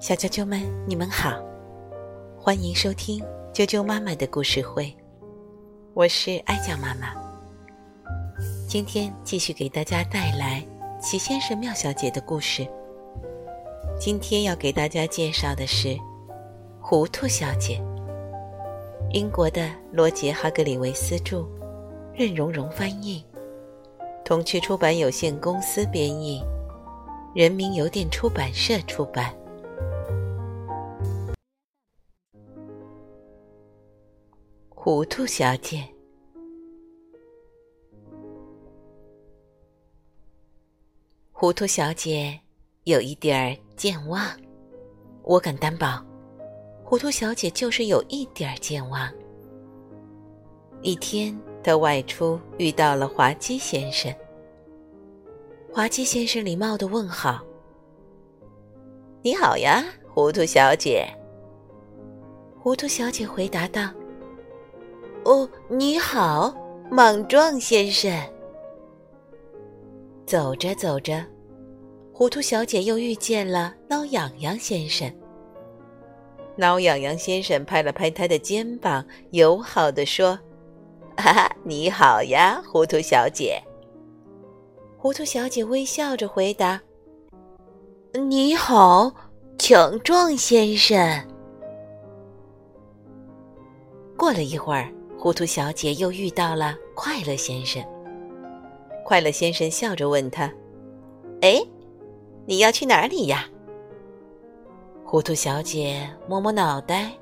小啾啾们，你们好，欢迎收听啾啾妈妈的故事会，我是爱酱妈妈。今天继续给大家带来齐先生、妙小姐的故事。今天要给大家介绍的是《糊涂小姐》，英国的罗杰·哈格里维斯著，任荣荣翻译，童趣出版有限公司编译，人民邮电出版社出版。糊涂小姐，糊涂小姐有一点儿健忘，我敢担保，糊涂小姐就是有一点儿健忘。一天，她外出遇到了滑稽先生。滑稽先生礼貌的问好：“你好呀，糊涂小姐。”糊涂小姐回答道。哦，你好，莽撞先生。走着走着，糊涂小姐又遇见了挠痒痒先生。挠痒痒先生拍了拍她的肩膀，友好的说：“哈哈，你好呀，糊涂小姐。”糊涂小姐微笑着回答：“你好，强壮先生。”过了一会儿。糊涂小姐又遇到了快乐先生。快乐先生笑着问他：“哎，你要去哪里呀？”糊涂小姐摸摸脑袋，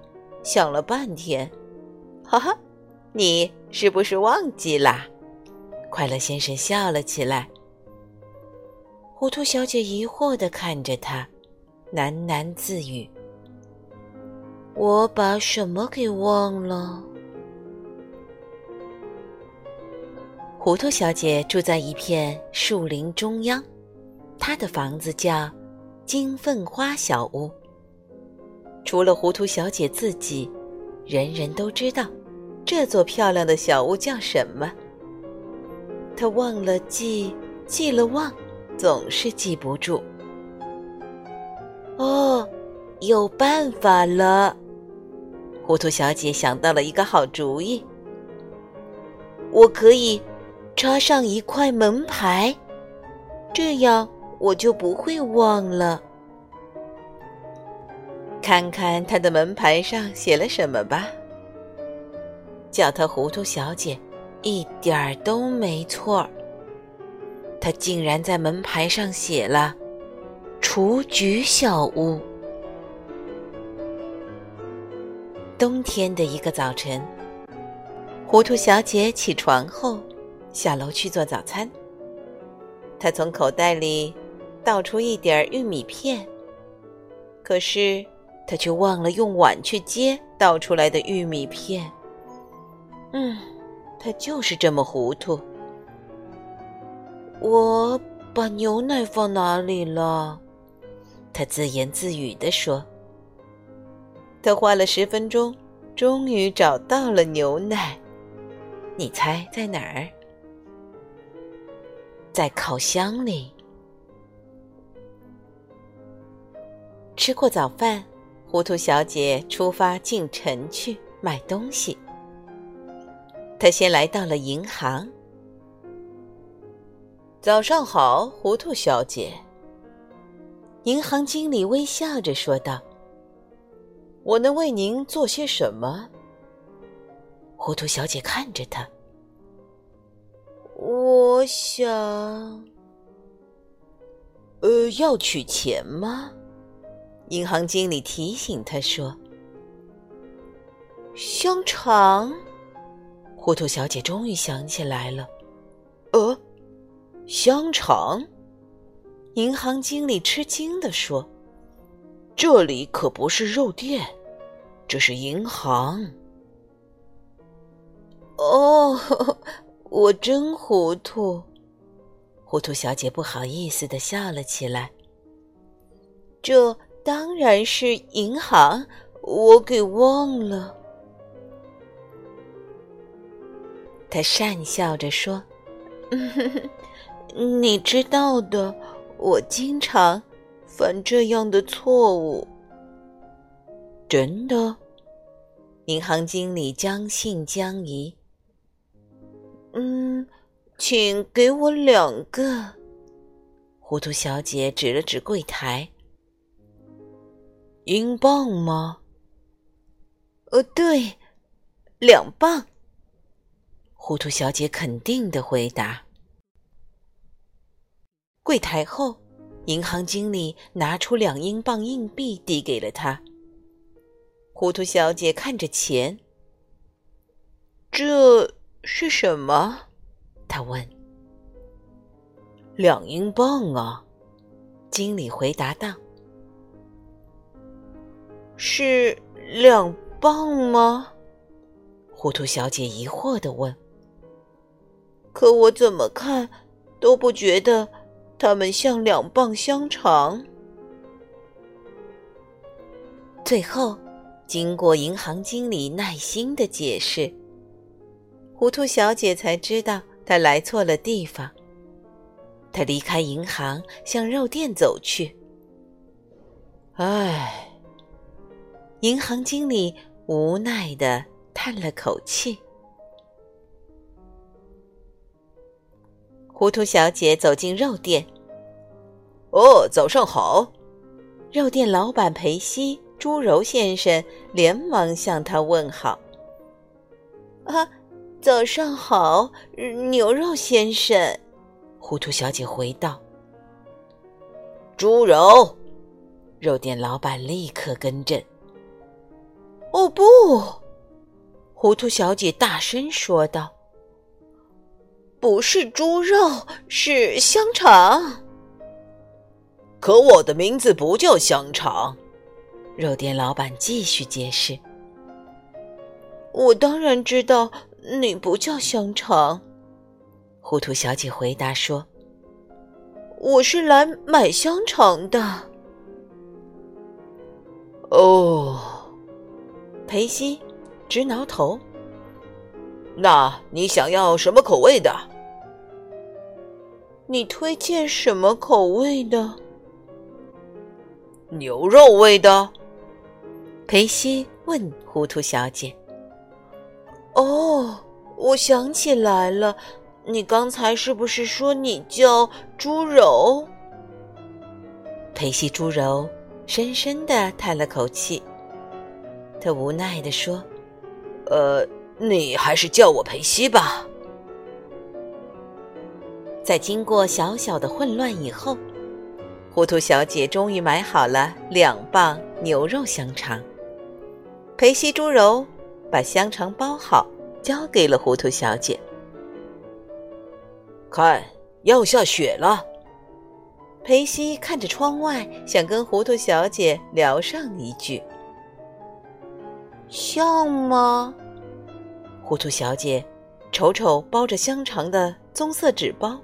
想了半天，哈哈，你是不是忘记啦？快乐先生笑了起来。糊涂小姐疑惑地看着他，喃喃自语：“我把什么给忘了？”糊涂小姐住在一片树林中央，她的房子叫金凤花小屋。除了糊涂小姐自己，人人都知道这座漂亮的小屋叫什么。她忘了记，记了忘，总是记不住。哦，有办法了！糊涂小姐想到了一个好主意，我可以。插上一块门牌，这样我就不会忘了。看看他的门牌上写了什么吧。叫他糊涂小姐，一点儿都没错。他竟然在门牌上写了“雏菊小屋”。冬天的一个早晨，糊涂小姐起床后。下楼去做早餐。他从口袋里倒出一点玉米片，可是他却忘了用碗去接倒出来的玉米片。嗯，他就是这么糊涂。我把牛奶放哪里了？他自言自语地说。他花了十分钟，终于找到了牛奶。你猜在哪儿？在烤箱里。吃过早饭，糊涂小姐出发进城去买东西。她先来到了银行。早上好，糊涂小姐。银行经理微笑着说道：“我能为您做些什么？”糊涂小姐看着他。我想，呃，要取钱吗？银行经理提醒他说：“香肠。”糊涂小姐终于想起来了，呃，香肠。银行经理吃惊地说：“这里可不是肉店，这是银行。”哦。我真糊涂，糊涂小姐不好意思的笑了起来。这当然是银行，我给忘了。她讪笑着说：“ 你知道的，我经常犯这样的错误。真的？银行经理将信将疑。嗯，请给我两个。糊涂小姐指了指柜台。英镑吗？呃，对，两磅。糊涂小姐肯定的回答。柜台后，银行经理拿出两英镑硬币递给了他。糊涂小姐看着钱，这是什么？她问。两英镑啊，经理回答道。是两磅吗？糊涂小姐疑惑的问。可我怎么看都不觉得它们像两磅香肠。最后。经过银行经理耐心的解释，糊涂小姐才知道她来错了地方。她离开银行，向肉店走去。唉，银行经理无奈的叹了口气。糊涂小姐走进肉店。哦，早上好，肉店老板裴西。猪肉先生连忙向他问好。啊，早上好，牛肉先生。糊涂小姐回道：“猪肉。”肉店老板立刻更正。哦不！糊涂小姐大声说道：“不是猪肉，是香肠。可我的名字不叫香肠。”肉店老板继续解释：“我当然知道你不叫香肠。”糊涂小姐回答说：“我是来买香肠的。”哦，裴西直挠头。那你想要什么口味的？你推荐什么口味的？牛肉味的。裴西问糊涂小姐：“哦，我想起来了，你刚才是不是说你叫猪柔？”裴西猪柔深深的叹了口气，他无奈的说：“呃，你还是叫我裴西吧。”在经过小小的混乱以后，糊涂小姐终于买好了两磅牛肉香肠。裴西猪柔把香肠包好，交给了糊涂小姐。看，要下雪了。裴西看着窗外，想跟糊涂小姐聊上一句。像吗？糊涂小姐瞅瞅包着香肠的棕色纸包。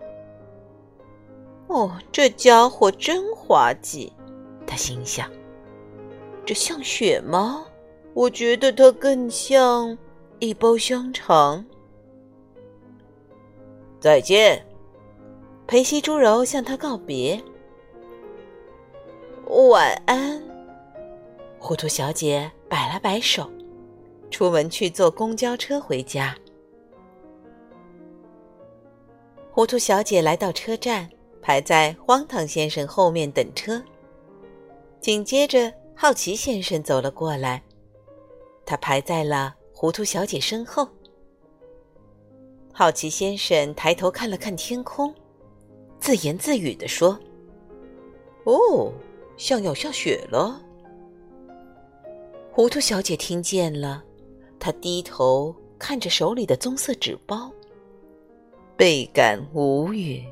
哦，这家伙真滑稽，他心想。这像雪吗？我觉得它更像一包香肠。再见，裴西猪柔向他告别。晚安，糊涂小姐摆了摆手，出门去坐公交车回家。糊涂小姐来到车站，排在荒唐先生后面等车。紧接着，好奇先生走了过来。他排在了糊涂小姐身后。好奇先生抬头看了看天空，自言自语地说：“哦，像要下雪了。”糊涂小姐听见了，她低头看着手里的棕色纸包，倍感无语。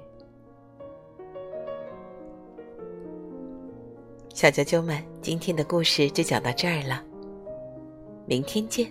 小啾啾们，今天的故事就讲到这儿了。明天见。